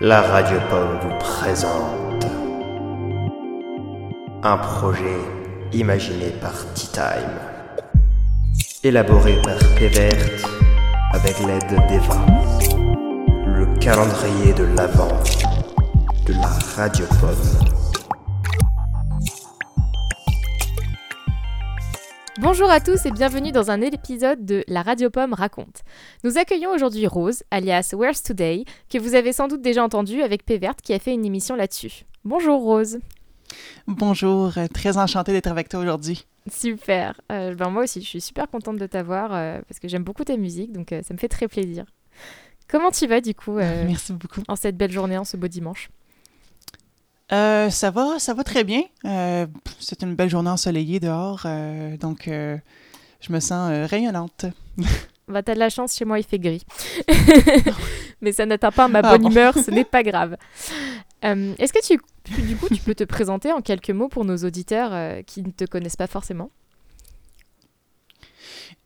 La Radio Pomme vous présente un projet imaginé par Tea Time, élaboré par Pévert avec l'aide d'Eva, le calendrier de l'Avent de la Radio Pomme. Bonjour à tous et bienvenue dans un épisode de La Radio Pomme raconte. Nous accueillons aujourd'hui Rose, alias Where's Today, que vous avez sans doute déjà entendu avec Pévert qui a fait une émission là-dessus. Bonjour Rose. Bonjour, euh, très enchantée d'être avec toi aujourd'hui. Super. Euh, ben moi aussi, je suis super contente de t'avoir euh, parce que j'aime beaucoup ta musique, donc ça me fait très plaisir. Comment tu vas du coup Merci beaucoup. En cette belle journée, en ce beau dimanche? Euh, ça va, ça va très bien. Euh, c'est une belle journée ensoleillée dehors, euh, donc je me sens rayonnante. bah, t'as de la chance, chez moi il fait gris. Mais ça n'atteint pas ma ah bonne humeur, ce n'est pas grave. Est-ce que tu, du coup, tu peux te présenter en quelques mots pour nos auditeurs qui ne te connaissent pas forcément?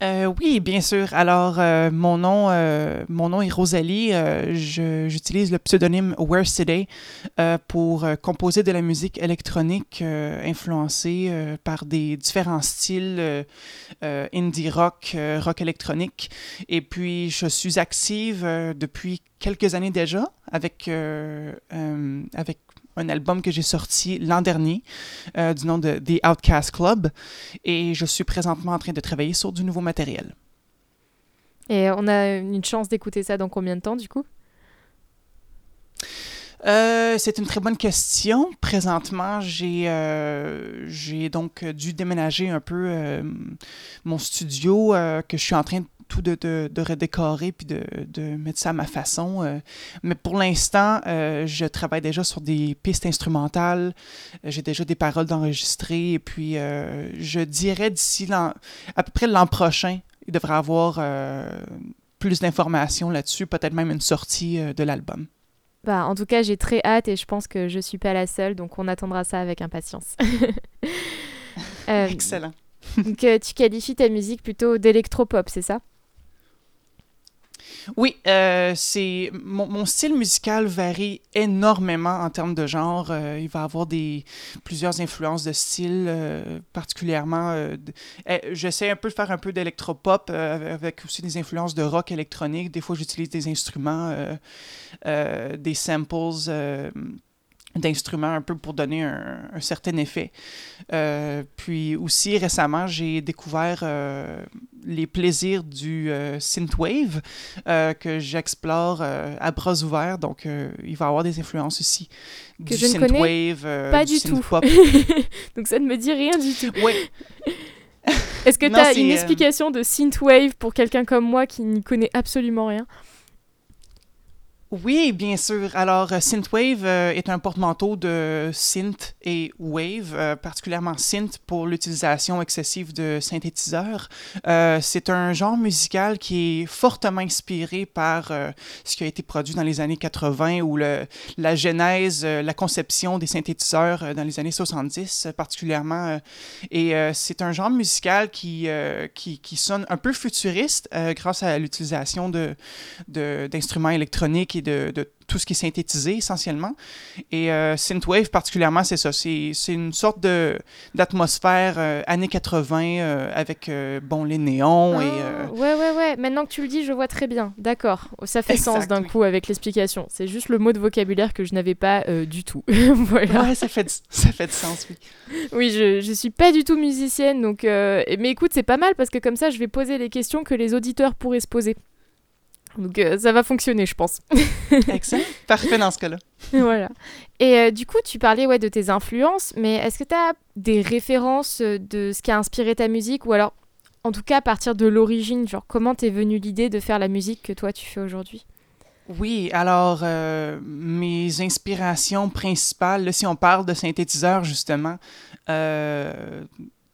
Euh, oui, bien sûr. Alors, euh, mon, nom, euh, mon nom est Rosalie. J'utilise le pseudonyme Where's Today pour composer de la musique électronique influencée par des différents styles indie rock, rock électronique. Et puis, je suis active depuis quelques années déjà avec, avec un album que j'ai sorti l'an dernier euh, du nom de The Outcast Club et je suis présentement en train de travailler sur du nouveau matériel. Et on a une chance d'écouter ça dans combien de temps du coup? Euh, c'est une très bonne question. Présentement, j'ai euh, j'ai donc dû déménager un peu mon studio que je suis en train de tout de, de, redécorer puis de, de, mettre ça à ma façon. Euh. mais pour l'instant, euh, je travaille déjà sur des pistes instrumentales. Euh, j'ai déjà des paroles d'enregistrer. Et puis, je dirais d'ici à peu près l'an prochain, il devrait avoir plus d'informations là-dessus, peut-être même une sortie de l'album. Bah, en tout cas, j'ai très hâte et je pense que je suis pas la seule, donc on attendra ça avec impatience. Excellent. donc, tu qualifies ta musique plutôt d'électropop, c'est ça? Oui, euh, c'est mon, style musical varie énormément en termes de genre. Euh, il va avoir des plusieurs influences de style, euh, particulièrement. Eh, j'essaie un peu de faire un peu d'électropop avec aussi des influences de rock électronique. Des fois, j'utilise des instruments, des samples d'instruments un peu pour donner un, certain effet. Euh, puis aussi récemment, j'ai découvert euh, les plaisirs du euh, synthwave que j'explore à bras ouverts. Donc, il va y avoir des influences aussi que je ne connais pas du, tout. donc ça ne me dit rien du tout. Oui. Est-ce que tu as une explication de synthwave pour quelqu'un comme moi qui n'y connaît absolument rien? Oui, bien sûr. Alors, euh, Synthwave euh, est un porte-manteau de synth et wave, euh, particulièrement synth pour l'utilisation excessive de synthétiseurs. c'est un genre musical qui est fortement inspiré par ce qui a été produit dans les années 80 ou la genèse, la conception des synthétiseurs dans les années 70 particulièrement. et c'est un genre musical qui, qui, sonne un peu futuriste grâce à l'utilisation d'instruments de, d'instruments électroniques et de, tout ce qui est synthétisé essentiellement. Et euh, Synthwave particulièrement, c'est ça. C'est une sorte d'atmosphère euh, années 80 euh, avec bon, les néons et... Ah, ouais, ouais, ouais. Maintenant que tu le dis, je vois très bien. D'accord. Ça fait sens d'un coup avec l'explication. C'est juste le mot de vocabulaire que je n'avais pas du tout. voilà. Ouais, ça fait, ça fait de sens, oui. Oui, je ne suis pas du tout musicienne, donc... Mais écoute, c'est pas mal parce que comme ça, je vais poser les questions que les auditeurs pourraient se poser. Donc euh, ça va fonctionner, je pense. Excellent. Parfait dans ce cas-là. voilà. Et euh, du coup, tu parlais ouais, de tes influences, mais est-ce que tu as des références euh, de ce qui a inspiré ta musique? Ou alors, en tout cas, à partir de l'origine, genre comment t'es venue l'idée de faire la musique que toi tu fais aujourd'hui? Oui, alors mes inspirations principales, si on parle de synthétiseur justement,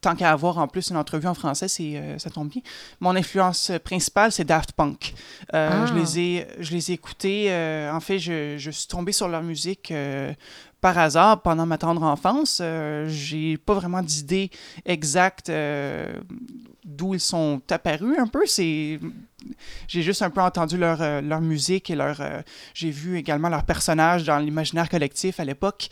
tant qu'à avoir en plus une entrevue en français, c'est, euh, ça tombe bien. Mon influence principale, c'est Daft Punk. Euh, je, ah. les ai, je les ai écoutés. Euh, en fait, je, je, suis tombé sur leur musique par hasard pendant ma tendre enfance. j'ai pas vraiment d'idée exacte d'où ils sont apparus un peu. J'ai juste un peu entendu leur, leur musique et leur j'ai vu également leurs personnages dans l'imaginaire collectif à l'époque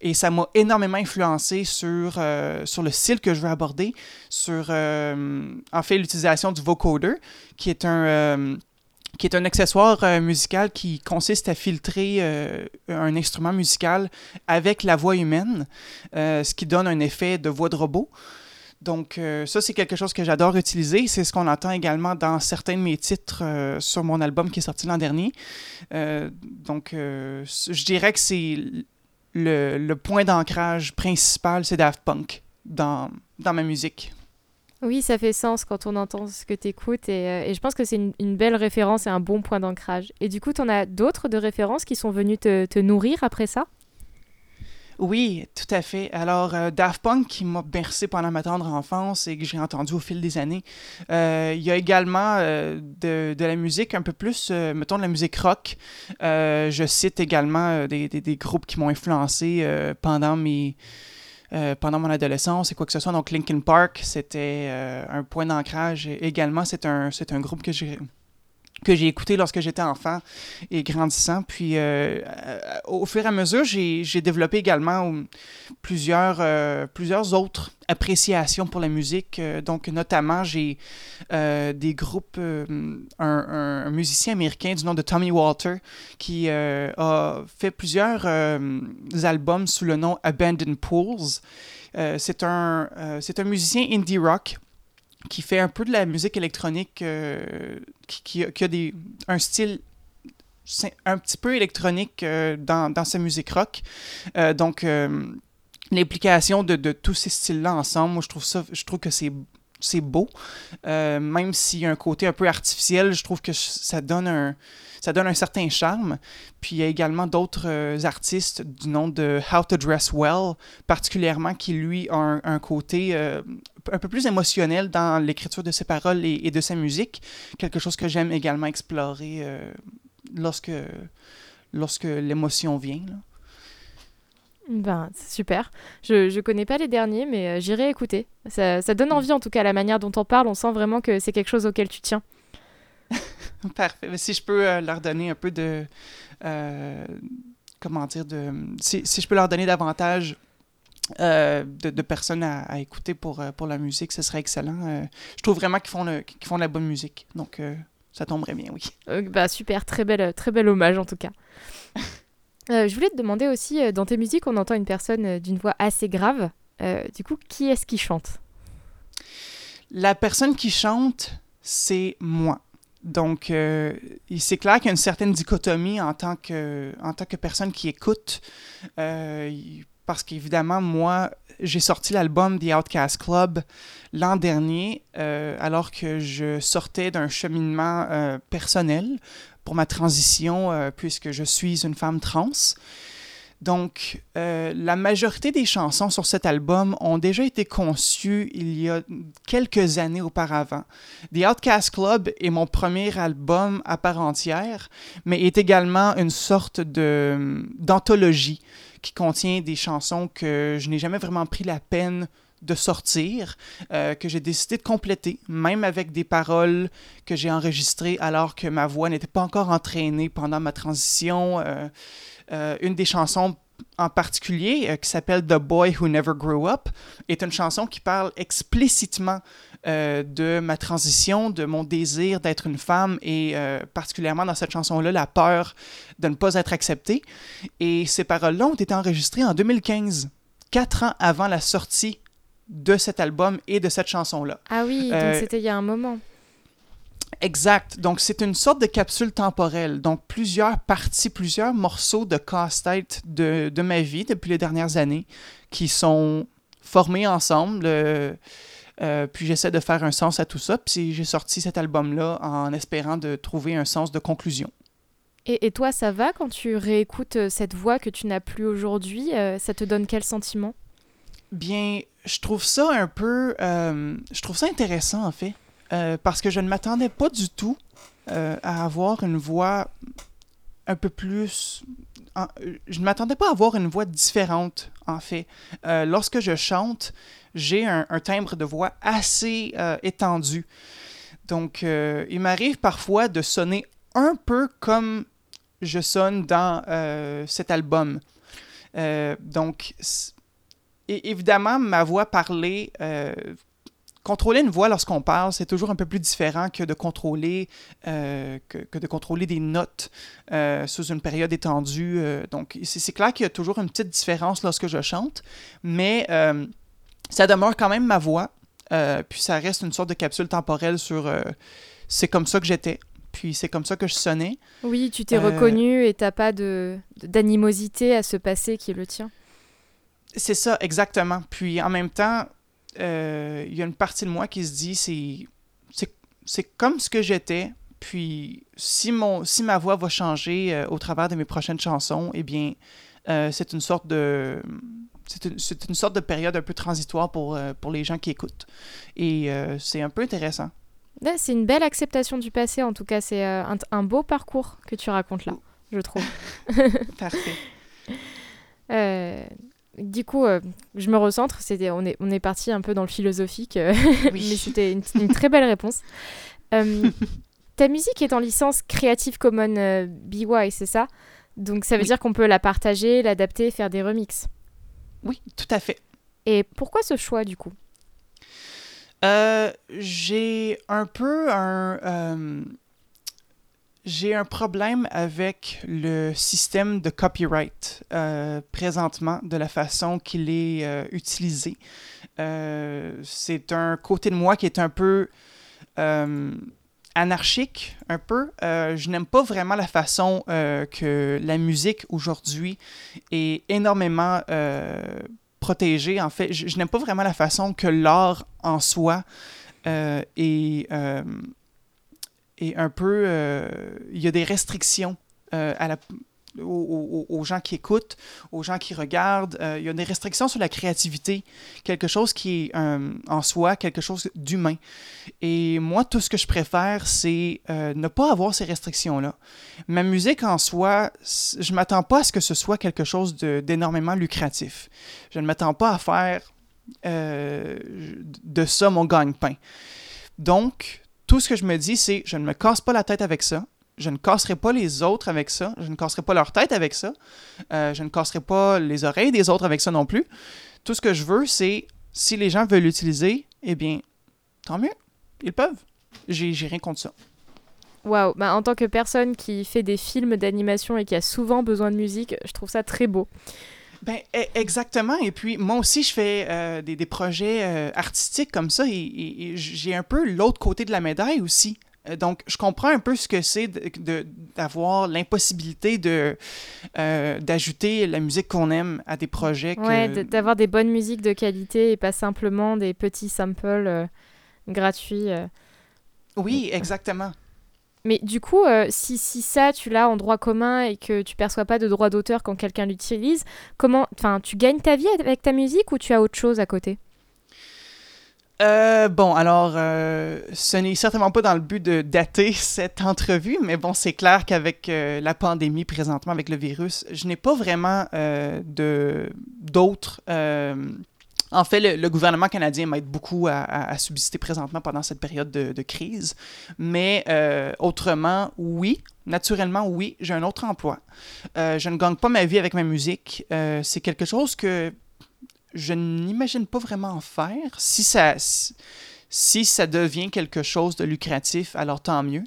et ça m'a énormément influencé sur, sur le style que je veux aborder, sur en fait l'utilisation du vocoder qui est un qui est un accessoire euh, musical qui consiste à filtrer euh, un instrument musical avec la voix humaine, euh, ce qui donne un effet de voix de robot. Donc ça, c'est quelque chose que j'adore utiliser. C'est ce qu'on entend également dans certains de mes titres sur mon album qui est sorti l'an dernier. donc je dirais que c'est le, le, point d'ancrage principal, c'est Daft Punk dans, dans ma musique. Oui, ça fait sens quand on entend ce que tu écoutes et, euh, et, je pense que c'est une, belle référence et un bon point d'ancrage. Et du coup, tu en as d'autres de références qui sont venues te, nourrir après ça? Oui, tout à fait. Alors, euh, Daft Punk, qui m'a bercé pendant ma tendre enfance et que j'ai entendu au fil des années. Euh, il y a également de, de, la musique un peu plus, mettons, de la musique rock. je cite également des, groupes qui m'ont influencé pendant mes euh, pendant mon adolescence et quoi que ce soit. Donc Linkin Park, c'était euh, un point d'ancrage. Également, c'est un, c'est un groupe que j'ai que j'ai écouté lorsque j'étais enfant et grandissant. Puis euh, au fur et à mesure, j'ai, développé également plusieurs, plusieurs autres appréciation pour la musique. Euh, donc, notamment, j'ai euh, des groupes, euh, un, musicien américain du nom de Tommy Walter qui a fait plusieurs albums sous le nom Abandoned Pools. c'est un, c'est un musicien indie rock qui fait un peu de la musique électronique, qui, qui, a des, un style un petit peu électronique dans, dans, sa musique rock. donc, l'implication de, de, tous ces styles-là ensemble, moi, je trouve, ça, je trouve que c'est c'est beau. Euh, même s'il y a un côté un peu artificiel, je trouve que ça donne un, ça donne un certain charme. Puis il y a également d'autres euh, artistes du nom de How to Dress Well, particulièrement qui, lui, a un, côté euh, un peu plus émotionnel dans l'écriture de ses paroles et, de sa musique. Quelque chose que j'aime également explorer lorsque, lorsque l'émotion vient. Là. Ben, c'est super. Je, je connais pas les derniers, mais euh, j'irai écouter. Ça, ça, donne envie, en tout cas, la manière dont on parle. On sent vraiment que c'est quelque chose auquel tu tiens. Parfait. Si je peux euh, leur donner un peu de. Euh, comment dire de, si, si, je peux leur donner davantage de, de, personnes à, à, écouter pour, pour la musique, ce serait excellent. je trouve vraiment qu'ils font, le, qu'ils font de la bonne musique. Donc, ça tomberait bien, oui. bah, super. Très bel, très bel hommage, en tout cas. Euh, je voulais te demander aussi, euh, dans tes musiques, on entend une personne euh, d'une voix assez grave. du coup, qui est-ce qui chante? La personne qui chante, c'est moi. Donc, c'est clair qu'il y a une certaine dichotomie en tant que, en tant que personne qui écoute, parce qu'évidemment, moi, j'ai sorti l'album The Outcast Club l'an dernier, alors que je sortais d'un cheminement personnel pour ma transition, euh, puisque je suis une femme trans. Donc, euh, la majorité des chansons sur cet album ont déjà été conçues il y a quelques années auparavant. The Outcast Club est mon premier album à part entière, mais est également une sorte d'anthologie qui contient des chansons que je n'ai jamais vraiment pris la peine de sortir, euh, que j'ai décidé de compléter, même avec des paroles que j'ai enregistrées alors que ma voix n'était pas encore entraînée pendant ma transition. Euh, euh, une des chansons en particulier, qui s'appelle The Boy Who Never Grew Up, est une chanson qui parle explicitement de ma transition, de mon désir d'être une femme et particulièrement dans cette chanson-là, la peur de ne pas être acceptée. Et ces paroles-là ont été enregistrées en 2015, quatre ans avant la sortie de cet album et de cette chanson-là. Ah oui, donc euh, c'était il y a un moment. Exact. Donc, c'est une sorte de capsule temporelle. Donc, plusieurs parties, plusieurs morceaux de casse-tête de, de, ma vie depuis les dernières années qui sont formés ensemble. Euh, euh, puis j'essaie de faire un sens à tout ça. Puis j'ai sorti cet album-là en espérant de trouver un sens de conclusion. Et, et, toi, ça va quand tu réécoutes cette voix que tu n'as plus aujourd'hui Ça te donne quel sentiment? Bien, je trouve ça un peu. Euh, je trouve ça intéressant, en fait. Euh, parce que je ne m'attendais pas du tout euh, à avoir une voix un peu plus. je ne m'attendais pas à avoir une voix différente, en fait. lorsque je chante, j'ai un, timbre de voix assez étendu. Donc, il m'arrive parfois de sonner un peu comme je sonne dans cet album. donc, évidemment, ma voix parlée, euh, contrôler une voix lorsqu'on parle, c'est toujours un peu plus différent que de contrôler, euh, que, de contrôler des notes euh, sous une période étendue. donc, c'est clair qu'il y a toujours une petite différence lorsque je chante, mais ça demeure quand même ma voix. puis ça reste une sorte de capsule temporelle sur c'est comme ça que j'étais. Puis c'est comme ça que je sonnais. Oui, tu t'es reconnu et t'as pas d'animosité à ce passé qui est le tien. C'est ça, exactement. Puis en même temps, euh, il y a une partie de moi qui se dit c'est c'est comme ce que j'étais. Puis si mon si ma voix va changer euh, au travers de mes prochaines chansons, eh bien euh, c'est une sorte de c'est une, une, sorte de période un peu transitoire pour, pour les gens qui écoutent. Et c'est un peu intéressant. c'est une belle acceptation du passé, en tout cas. C'est un, un, beau parcours que tu racontes là, je trouve. Parfait. Du coup, euh, je me recentre. C'était, on est, on est parti un peu dans le philosophique, euh, mais c'était une, très belle réponse. Euh, ta musique est en licence Creative Commons BY, c'est ça? Donc ça veut dire qu'on peut la partager, l'adapter, faire des remixes. Oui, tout à fait. Et pourquoi ce choix du coup? J'ai un peu un j'ai un problème avec le système de copyright euh, présentement, de la façon qu'il est euh, utilisé. Euh, c'est un côté de moi qui est un peu anarchique, un peu. je n'aime pas vraiment la façon que la musique aujourd'hui est énormément protégée. En fait, je, je n'aime pas vraiment la façon que l'art en soi est et un peu, euh, il y a des restrictions euh, à la, aux, gens qui écoutent, aux gens qui regardent. Euh, il y a des restrictions sur la créativité, quelque chose qui est en soi, quelque chose d'humain. Et moi, tout ce que je préfère, c'est ne pas avoir ces restrictions-là. Ma musique en soi, je ne m'attends pas à ce que ce soit quelque chose d'énormément lucratif. Je ne m'attends pas à faire de ça mon gagne-pain. Donc, tout ce que je me dis, c'est je ne me casse pas la tête avec ça. Je ne casserai pas les autres avec ça. Je ne casserai pas leur tête avec ça. Euh, je ne casserai pas les oreilles des autres avec ça non plus. Tout ce que je veux, c'est si les gens veulent l'utiliser, eh bien, tant mieux. Ils peuvent. J'ai rien contre ça. Waouh, bah, en tant que personne qui fait des films d'animation et qui a souvent besoin de musique, je trouve ça très beau. Ben, e, exactement. Et puis, moi aussi, je fais euh, des, projets euh, artistiques comme ça et, j'ai un peu l'autre côté de la médaille aussi. Euh, donc, je comprends un peu ce que c'est d'avoir l'impossibilité de d'ajouter la musique qu'on aime à des projets. Que... d'avoir des bonnes musiques de qualité et pas simplement des petits samples gratuits. Oui, exactement. Mais du coup, euh, si, si ça, tu l'as en droit commun et que tu perçois pas de droit d'auteur quand quelqu'un l'utilise, comment, enfin, tu gagnes ta vie avec ta musique ou tu as autre chose à côté? Euh, bon, alors, euh, ce n'est certainement pas dans le but de dater cette entrevue, mais bon, c'est clair qu'avec la pandémie présentement, avec le virus, je n'ai pas vraiment de d'autres en fait, le, gouvernement canadien m'aide beaucoup à, subsister présentement pendant cette période de, crise. Mais euh, autrement, oui, naturellement, oui, j'ai un autre emploi. Euh, je ne gagne pas ma vie avec ma musique. Euh, c'est quelque chose que je n'imagine pas vraiment faire. Si ça... Si, ça devient quelque chose de lucratif, alors tant mieux.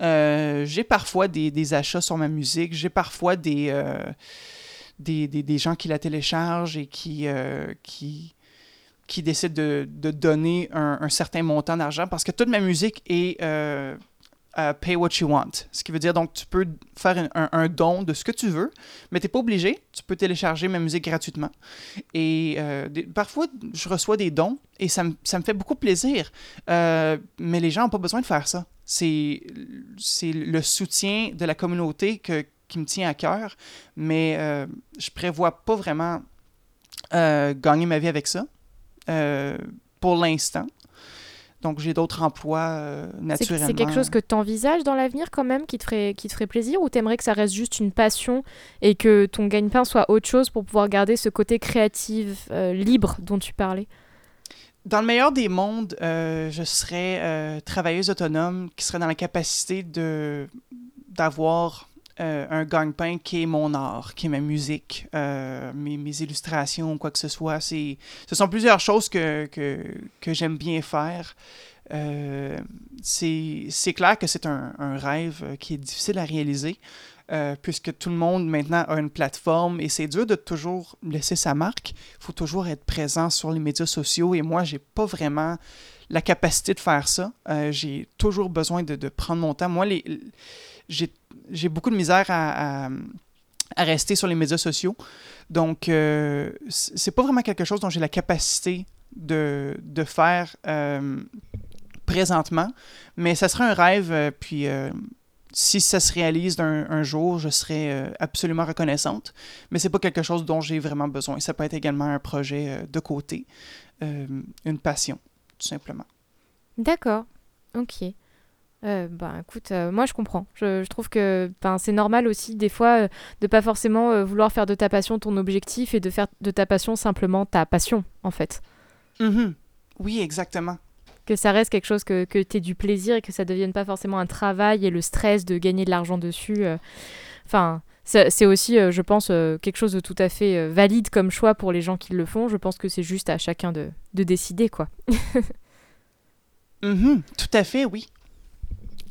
j'ai parfois des, achats sur ma musique, j'ai parfois des, des, gens qui la téléchargent et qui, qui, qui décide de, de donner un, certain montant d'argent parce que toute ma musique est euh, pay what you want. Ce qui veut dire donc tu peux faire un, don de ce que tu veux, mais tu n'es pas obligé. Tu peux télécharger ma musique gratuitement. Et euh, parfois, je reçois des dons et ça, ça me fait beaucoup plaisir. Euh, mais les gens n'ont pas besoin de faire ça. C'est le soutien de la communauté que, qui me tient à cœur, mais je prévois pas vraiment gagner ma vie avec ça. Pour l'instant. Donc, j'ai d'autres emplois euh, naturellement. C'est quelque chose que tu envisages dans l'avenir quand même, qui te ferait, qui te ferait plaisir, ou t'aimerais que ça reste juste une passion et que ton gagne-pain soit autre chose pour pouvoir garder ce côté créatif, euh, libre dont tu parlais? Dans le meilleur des mondes, euh, je serais travailleuse autonome qui serait dans la capacité de d'avoir un gagne-pain qui est mon art, qui est ma musique, mes, mes, illustrations, quoi que ce soit. Ce sont plusieurs choses que, que, que j'aime bien faire. Euh, c'est clair que c'est un, un, rêve qui est difficile à réaliser. Euh, puisque tout le monde maintenant a une plateforme et c'est dur de toujours laisser sa marque. Il faut toujours être présent sur les médias sociaux et moi, j'ai pas vraiment la capacité de faire ça. Euh, j'ai toujours besoin de, de, prendre mon temps. Moi, j'ai beaucoup de misère à, rester sur les médias sociaux. Donc, euh, c'est pas vraiment quelque chose dont j'ai la capacité de, faire présentement, mais ça serait un rêve, euh, puis euh, si ça se réalise un, jour, je serais euh, absolument reconnaissante, mais c'est pas quelque chose dont j'ai vraiment besoin. Ça peut être également un projet de côté, une passion, tout simplement. D'accord, ok. Ben écoute, moi je comprends. Je, trouve que ben, c'est normal aussi des fois de pas forcément vouloir faire de ta passion ton objectif et de faire de ta passion simplement ta passion en fait. Mm-hmm. Oui, exactement que ça reste quelque chose que, que tu aies du plaisir et que ça devienne pas forcément un travail et le stress de gagner de l'argent dessus. Euh. Enfin, c'est aussi, euh, je pense, euh, quelque chose de tout à fait valide comme choix pour les gens qui le font. Je pense que c'est juste à chacun de, de décider, quoi. Mm-hmm. tout à fait, oui.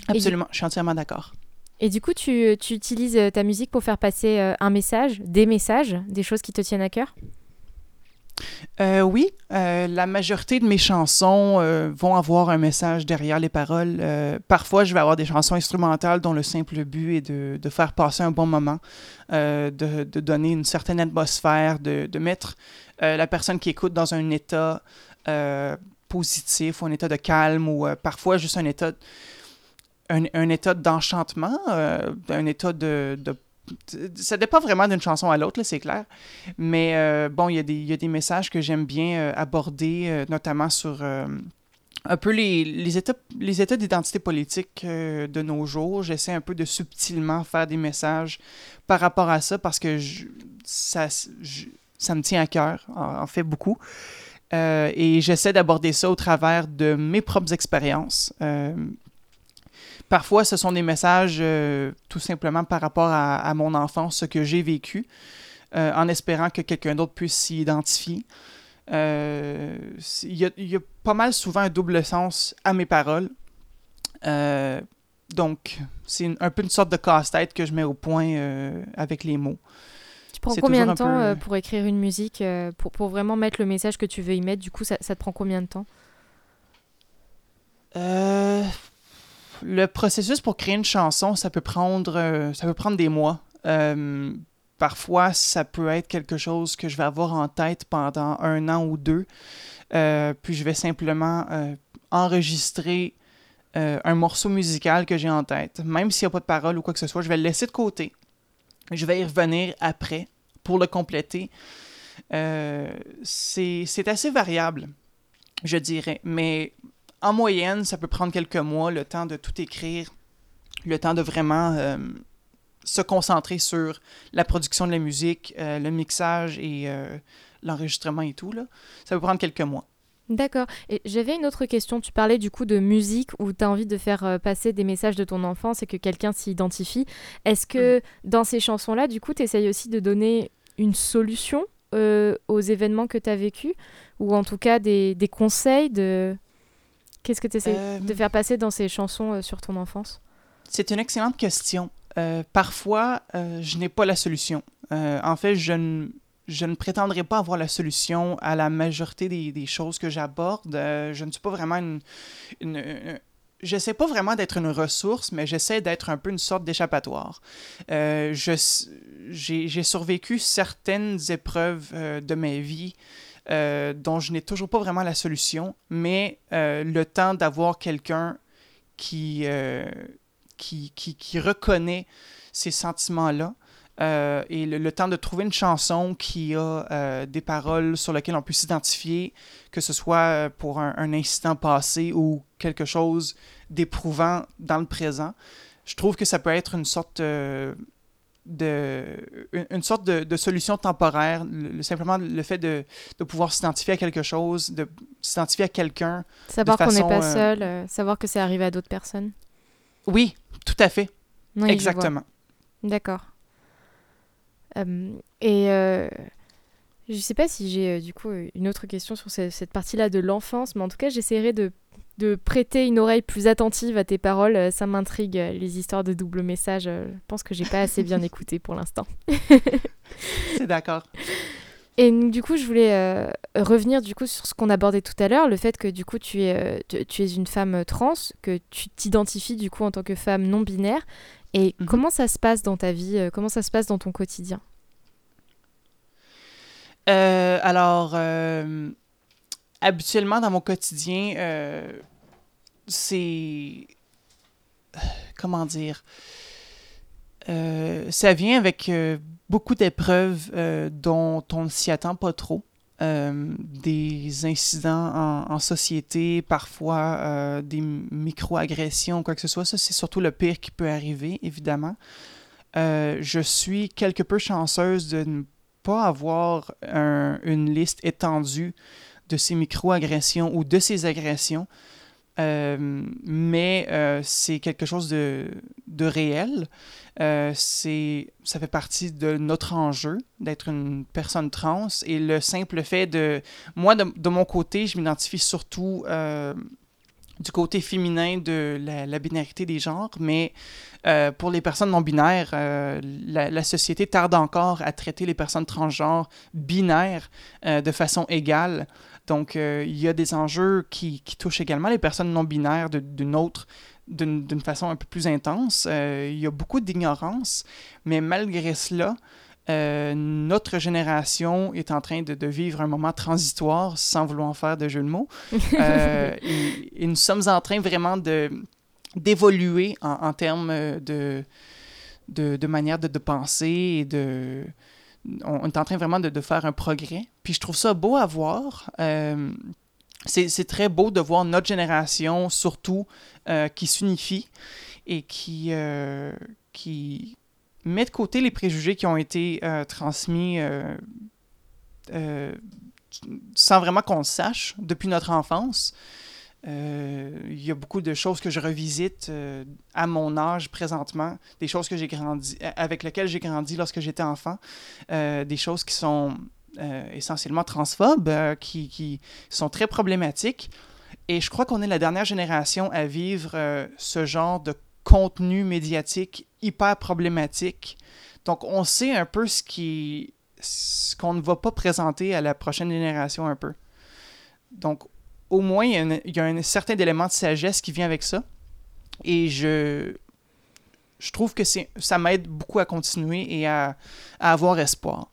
Absolument, je suis entièrement d'accord. Et du coup, tu, tu, utilises ta musique pour faire passer un message, des messages, des choses qui te tiennent à cœur? Euh, oui, euh, la majorité de mes chansons euh, vont avoir un message derrière les paroles. parfois, je vais avoir des chansons instrumentales dont le simple but est de, de faire passer un bon moment, de, de, donner une certaine atmosphère, de, de mettre la personne qui écoute dans un état positif ou un état de calme ou parfois juste un état, un, état d'enchantement, un état de, de ça dépend vraiment d'une chanson à l'autre, c'est clair. Mais euh, bon, il y, a des messages que j'aime bien euh, aborder, euh, notamment sur un peu les, états, les états d'identité politique de nos jours. J'essaie un peu de subtilement faire des messages par rapport à ça parce que ça, ça me tient à cœur, en, en fait beaucoup. et j'essaie d'aborder ça au travers de mes propres expériences. Parfois, ce sont des messages euh, tout simplement par rapport à, mon enfance, ce que j'ai vécu, euh, en espérant que quelqu'un d'autre puisse s'y identifier. Euh, il y, a pas mal souvent un double sens à mes paroles. donc, c'est un peu une sorte de casse-tête que je mets au point avec les mots. Tu prends combien de temps pour écrire une musique, pour, pour, vraiment mettre le message que tu veux y mettre? Du coup, ça, ça te prend combien de temps? Euh, le processus pour créer une chanson, ça peut prendre, euh, ça peut prendre des mois. Euh, parfois, ça peut être quelque chose que je vais avoir en tête pendant un an ou deux. Euh, puis je vais simplement enregistrer un morceau musical que j'ai en tête. Même s'il n'y a pas de parole ou quoi que ce soit, je vais le laisser de côté. Je vais y revenir après pour le compléter. c'est assez variable, je dirais. Mais en moyenne, ça peut prendre quelques mois, le temps de tout écrire, le temps de vraiment euh, se concentrer sur la production de la musique, euh, le mixage et euh, l'enregistrement et tout. Là. Ça peut prendre quelques mois. D'accord. Et j'avais une autre question. Tu parlais du coup de musique où tu as envie de faire passer des messages de ton enfance et que quelqu'un s'y identifie. Est-ce que mm. dans ces chansons-là, du coup, tu essayes aussi de donner une solution aux événements que tu as vécus ou en tout cas des, des conseils de Qu'est-ce que tu essaies de euh, faire passer dans ces chansons euh, sur ton enfance? C'est une excellente question. Euh, parfois, je n'ai pas la solution. en fait, je ne, je ne prétendrai pas avoir la solution à la majorité des, des choses que j'aborde. je ne suis pas vraiment une... une, j'essaie pas vraiment d'être une ressource, mais j'essaie d'être un peu une sorte d'échappatoire. Euh, j'ai survécu certaines épreuves de ma vie euh, dont je n'ai toujours pas vraiment la solution, mais euh, le temps d'avoir quelqu'un qui, euh, reconnaît ces sentiments-là et le, temps de trouver une chanson qui a des paroles sur lesquelles on peut s'identifier, que ce soit pour un, incident passé ou quelque chose d'éprouvant dans le présent, je trouve que ça peut être une sorte de, une, sorte de, solution temporaire. simplement le fait de, pouvoir s'identifier à quelque chose, de s'identifier à quelqu'un. Savoir qu'on n'est pas seul, savoir que c'est arrivé à d'autres personnes. Oui, tout à fait. Exactement. D'accord. Euh, et euh, je sais pas si j'ai euh, du coup une autre question sur cette, partie-là de l'enfance, mais en tout cas, j'essaierai de, de, prêter une oreille plus attentive à tes paroles. Ça m'intrigue, les histoires de double message. Je pense que j'ai pas assez bien écouté pour l'instant. C'est d'accord. Et du coup, je voulais revenir du coup sur ce qu'on abordait tout à l'heure, le fait que du coup tu es, tu, es une femme trans, que tu t'identifies du coup en tant que femme non binaire. Et mhm. comment ça se passe dans ta vie euh, Comment ça se passe dans ton quotidien? Euh, Alors, euh, habituellement dans mon quotidien, c'est... Comment dire Ça vient avec beaucoup d'épreuves dont on ne s'y attend pas trop. Euh, des incidents en, société, parfois euh, des micro-agressions, quoi que ce soit. Ça, c'est surtout le pire qui peut arriver, évidemment. Euh, je suis quelque peu chanceuse de ne pas avoir une liste étendue de ces micro-agressions ou de ces agressions. mais c'est quelque chose de, de réel. Euh, c'est, ça fait partie de notre enjeu d'être une personne trans et le simple fait de... Moi, de, mon côté, je m'identifie surtout euh, du côté féminin de la, binarité des genres, mais euh, pour les personnes non binaires, la, société tarde encore à traiter les personnes transgenres binaires de façon égale. Donc, il y a des enjeux qui, qui, touchent également les personnes non binaires d'une autre d'une façon un peu plus intense. Euh, il y a beaucoup d'ignorance, mais malgré cela, euh, notre génération est en train de, vivre un moment transitoire sans vouloir faire de jeu de mots. Euh, et, nous sommes en train vraiment d'évoluer en, termes de, de, manière de, penser et de... On est en train vraiment de, faire un progrès. Puis je trouve ça beau à voir c'est très beau de voir notre génération, surtout, euh, qui s'unifie et qui, euh, qui met de côté les préjugés qui ont été euh, transmis sans vraiment qu'on le sache depuis notre enfance. Il y a beaucoup de choses que je revisite à mon âge présentement, des choses que j'ai grandi, avec lesquelles j'ai grandi lorsque j'étais enfant, des choses qui sont euh, essentiellement transphobes, euh, qui, sont très problématiques. Et je crois qu'on est la dernière génération à vivre euh, ce genre de contenu médiatique hyper problématique. Donc, on sait un peu ce ce qu'on ne va pas présenter à la prochaine génération un peu. Donc, au moins, il y a, il y a un certain élément de sagesse qui vient avec ça. Et je, je trouve que ça m'aide beaucoup à continuer et à, à avoir espoir.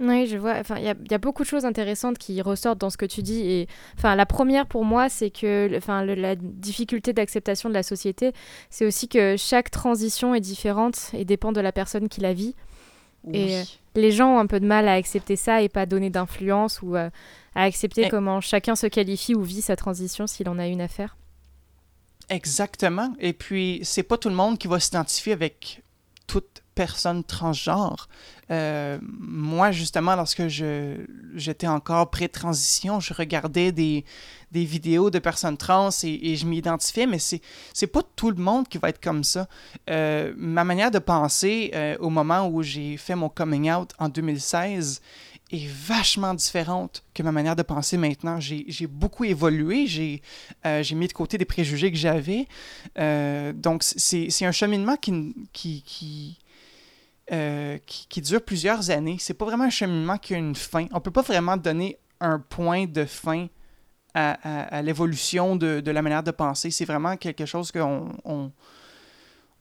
Oui, je vois. Enfin, il y, a beaucoup de choses intéressantes qui ressortent dans ce que tu dis. Et enfin, la première pour moi, c'est que, enfin, la difficulté d'acceptation de la société, c'est aussi que chaque transition est différente et dépend de la personne qui la vit. Et euh, les gens ont un peu de mal à accepter ça et pas donner d'influence ou euh, à accepter comment chacun se qualifie ou vit sa transition s'il en a une à faire. Exactement. Et puis, c'est pas tout le monde qui va s'identifier avec toute personne transgenre. Euh, moi, justement, lorsque j'étais encore pré-transition, je regardais des, des vidéos de personnes trans et, je m'identifiais, mais c'est, c'est pas tout le monde qui va être comme ça. Euh, ma manière de penser euh, au moment où j'ai fait mon coming out en 2016 est vachement différente que ma manière de penser maintenant. J'ai, beaucoup évolué, j'ai, mis de côté des préjugés que j'avais. donc, c'est, un cheminement qui, qui euh, qui, dure plusieurs années. C'est pas vraiment un cheminement qui a une fin. On peut pas vraiment donner un point de fin à, l'évolution de, la manière de penser. C'est vraiment quelque chose qu'on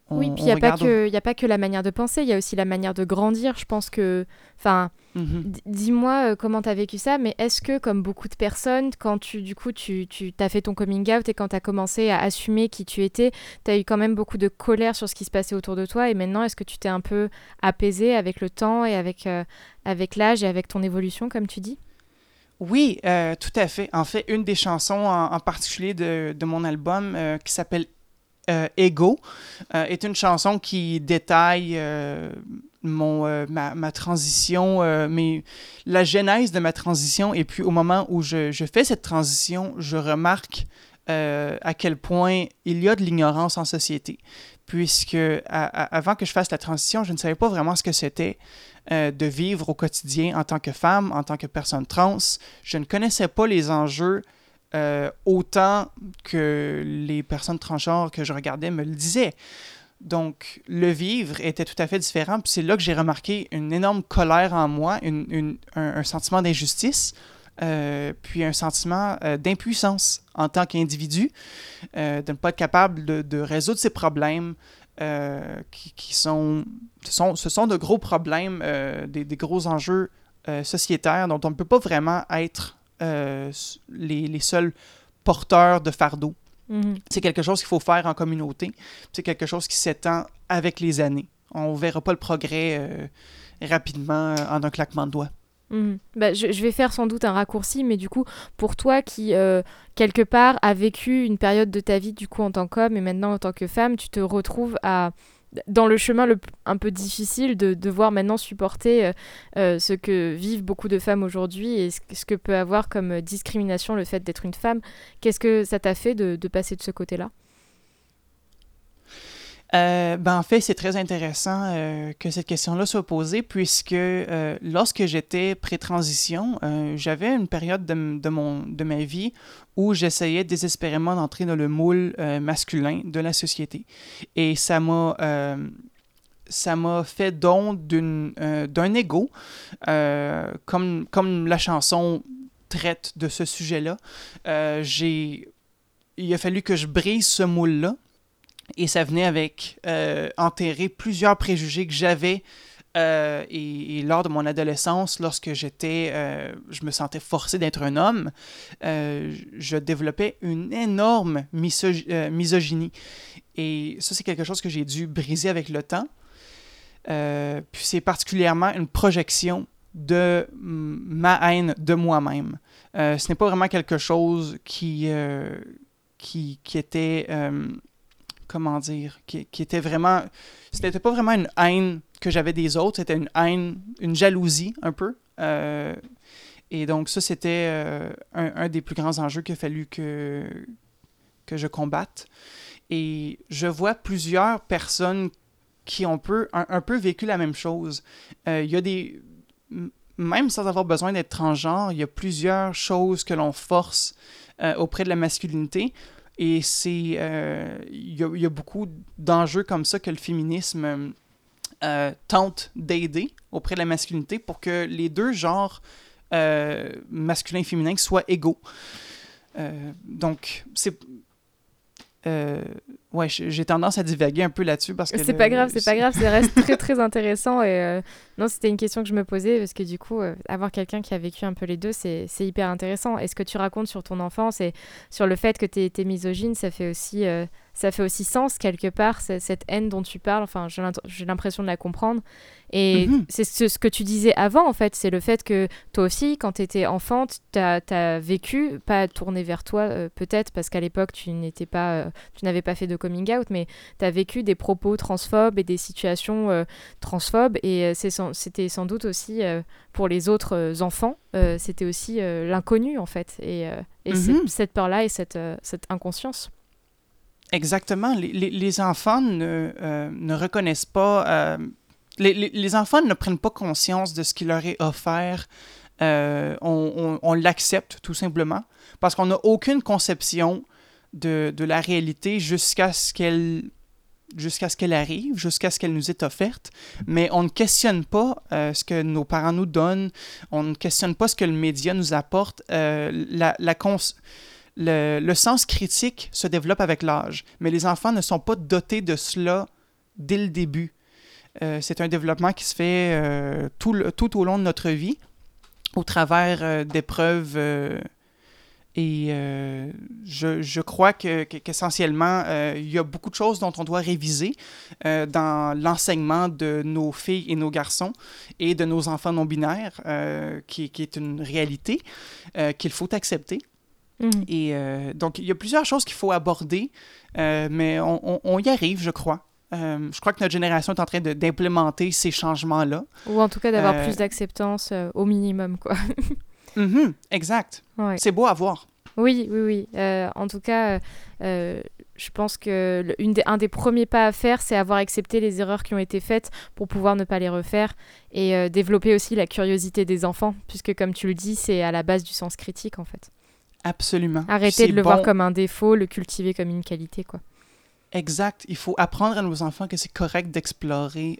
oui, puis il n'y a, pas que, a pas que la manière de penser, il y a aussi la manière de grandir. Je pense que. Enfin, mhm. dis-moi euh, comment tu as vécu ça, mais est-ce que, comme beaucoup de personnes, quand tu, du coup, tu, tu as fait ton coming out et quand tu as commencé à assumer qui tu étais, tu as eu quand même beaucoup de colère sur ce qui se passait autour de toi. Et maintenant, est-ce que tu t'es un peu apaisé avec le temps et avec, euh, avec l'âge et avec ton évolution, comme tu dis? Oui, euh, tout à fait. En fait, une des chansons en, particulier de, de, mon album qui s'appelle Ego euh, est une chanson qui détaille euh, mon, ma, transition, mais la genèse de ma transition. Et puis au moment où je, fais cette transition, je remarque à quel point il y a de l'ignorance en société. Puisque avant que je fasse la transition, je ne savais pas vraiment ce que c'était. de vivre au quotidien en tant que femme, en tant que personne trans. Je ne connaissais pas les enjeux euh, autant que les personnes transgenres que je regardais me le disaient. Donc, le vivre était tout à fait différent. Puis c'est là que j'ai remarqué une énorme colère en moi, un, sentiment d'injustice, euh, puis un sentiment euh, d'impuissance en tant qu'individu, de ne pas être capable de, résoudre ces problèmes qui, sont ce, sont... ce sont de gros problèmes, des, des, gros enjeux sociétaires dont on ne peut pas vraiment être euh, les, les, seuls porteurs de fardeau. Mhm. C'est quelque chose qu'il faut faire en communauté. C'est quelque chose qui s'étend avec les années. On ne verra pas le progrès euh, rapidement euh, en un claquement de doigts. Mhm. Bah, je, vais faire sans doute un raccourci, mais du coup, pour toi qui, quelque part, a vécu une période de ta vie, du coup, en tant qu'homme et maintenant en tant que femme, tu te retrouves à dans le chemin le, un peu difficile de devoir maintenant supporter euh, euh, ce que vivent beaucoup de femmes aujourd'hui et ce, que peut avoir comme discrimination le fait d'être une femme. Qu'est-ce que ça t'a fait de passer de ce côté-là? Euh, ben, en fait, c'est très intéressant euh, que cette question-là soit posée, puisque euh, lorsque j'étais pré-transition, j'avais une période de, mon, de ma vie où j'essayais désespérément d'entrer dans le moule masculin de la société. Et ça m'a ça m'a fait don d'un ego, comme, comme la chanson traite de ce sujet-là. il a fallu que je brise ce moule-là et ça venait avec euh, enterrer plusieurs préjugés que j'avais euh, et, lors de mon adolescence, lorsque j'étais, euh, je me sentais forcé d'être un homme, je développais une énorme misogynie. Et ça, c'est quelque chose que j'ai dû briser avec le temps. puis c'est particulièrement une projection de ma haine de moi-même. ce n'est pas vraiment quelque chose qui, qui, qui était comment dire, qui, était vraiment, c'était pas vraiment une haine que j'avais des autres, c'était une haine, une jalousie un peu. Euh, et donc ça, c'était euh, un, des plus grands enjeux qu'il a fallu que, que je combatte. Et je vois plusieurs personnes qui ont peu, un, peu vécu la même chose. Euh, il y a des... Même sans avoir besoin d'être transgenre, il y a plusieurs choses que l'on force auprès de la masculinité et c'est. Euh, il y, a beaucoup d'enjeux comme ça que le féminisme euh, tente d'aider auprès de la masculinité pour que les deux genres euh, masculin et féminin soient égaux. donc, c'est euh, ouais, j'ai tendance à divaguer un peu là-dessus parce que. C'est pas grave, c'est pas grave, ça reste très très intéressant. Et euh, non, c'était une question que je me posais parce que du coup, euh, avoir quelqu'un qui a vécu un peu les deux, c'est hyper intéressant. Et ce que tu racontes sur ton enfance et sur le fait que tu étais misogyne, ça fait aussi ça fait aussi sens quelque part, cette haine dont tu parles. Enfin, j'ai l'impression de la comprendre. Et mhm. c'est ce, que tu disais avant, en fait, c'est le fait que toi aussi, quand tu étais enfant, tu as, vécu, pas tourné vers toi euh, peut-être, parce qu'à l'époque, tu n'étais pas, euh, tu n'avais pas fait de coming out, mais tu as vécu des propos transphobes et des situations euh, transphobes. Et c'était sans doute aussi, pour les autres enfants, c'était aussi l'inconnu, en fait. Et, et mhm. cette peur-là et cette, cette inconscience. Exactement. Les, les, enfants ne, euh, ne, reconnaissent pas... Euh, les, les, enfants ne prennent pas conscience de ce qui leur est offert. Euh, on, on, l'accepte tout simplement parce qu'on n'a aucune conception de, de la réalité jusqu'à ce qu'elle jusqu'à ce qu'elle arrive, jusqu'à ce qu'elle nous est offerte, mais on ne questionne pas ce que nos parents nous donnent, on ne questionne pas ce que le média nous apporte. la, la le, sens critique se développe avec l'âge, mais les enfants ne sont pas dotés de cela dès le début. c'est un développement qui se fait tout, tout, au long de notre vie, au travers d'épreuves et euh, je, je, crois qu'essentiellement, que, il y a beaucoup de choses dont on doit réviser euh, dans l'enseignement de nos filles et nos garçons et de nos enfants non-binaires, euh, qui, qui, est une réalité qu'il faut accepter. Mmh. Et donc, il y a plusieurs choses qu'il faut aborder, mais on, on, y arrive, je crois. je crois que notre génération est en train d'implémenter ces changements-là. Ou en tout cas d'avoir plus d'acceptance au minimum, quoi. Mhm, exact. C'est beau à voir. Oui, oui, oui. Euh, en tout cas, euh, je pense que une des, un des premiers pas à faire, c'est avoir accepté les erreurs qui ont été faites pour pouvoir ne pas les refaire et euh, développer aussi la curiosité des enfants, puisque comme tu le dis, c'est à la base du sens critique en fait. Absolument. Arrêter de le voir comme un défaut, le cultiver comme une qualité, quoi. Exact. Il faut apprendre à nos enfants que c'est correct d'explorer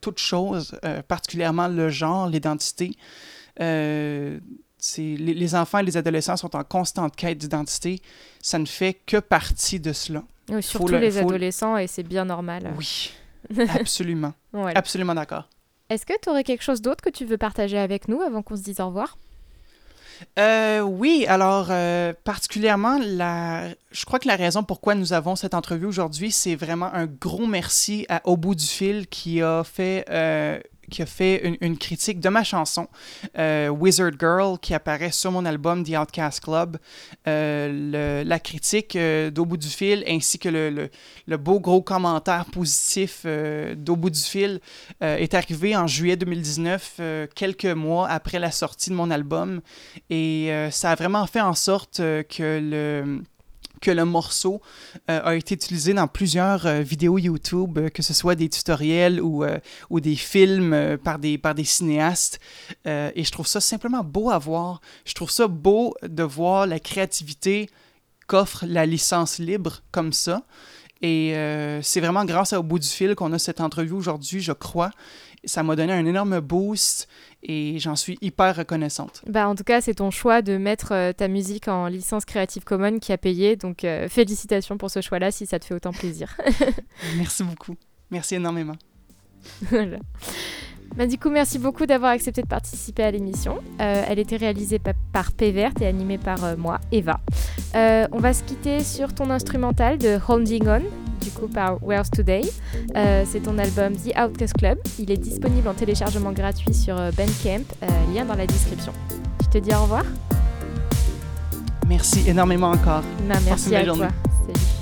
toutes choses, particulièrement le genre, l'identité les, les, enfants et les adolescents sont en constante quête d'identité. Ça ne fait que partie de cela. surtout les adolescents, et c'est bien normal. Oui, absolument. Absolument d'accord. Est-ce que tu aurais quelque chose d'autre que tu veux partager avec nous avant qu'on se dise au revoir? Euh, oui, alors euh, particulièrement, la... je crois que la raison pourquoi nous avons cette entrevue aujourd'hui, c'est vraiment un gros merci à Au bout du fil qui a fait euh, qui a fait une, critique de ma chanson euh, Wizard Girl qui apparaît sur mon album The Outcast Club. Euh, la critique euh, d'Au bout du fil ainsi que le, le, beau gros commentaire positif d'Au bout du fil est arrivé en juillet 2019, quelques mois après la sortie de mon album. Et ça a vraiment fait en sorte que le que le morceau euh, a été utilisé dans plusieurs euh, vidéos YouTube, euh, que ce soit des tutoriels ou, ou des films par, des, par des cinéastes. et je trouve ça simplement beau à voir. Je trouve ça beau de voir la créativité qu'offre la licence libre comme ça. Et c'est vraiment grâce à Au bout du fil qu'on a cette entrevue aujourd'hui, je crois. Ça m'a donné un énorme boost et j'en suis hyper reconnaissante. Bah, en tout cas, c'est ton choix de mettre euh, ta musique en licence Creative Commons qui a payé, donc euh, félicitations pour ce choix-là si ça te fait autant plaisir. merci beaucoup. Merci énormément. voilà. Bah, du coup, merci beaucoup d'avoir accepté de participer à l'émission. Euh, elle était réalisée par P et animée par moi, Eva. on va se quitter sur ton instrumental de Holding On du coup par Where's Today. Euh, c'est ton album The Outcast Club. Il est disponible en téléchargement gratuit sur euh, Bandcamp, euh, lien dans la description. Je te dis au revoir. Merci énormément encore. merci à toi. Salut.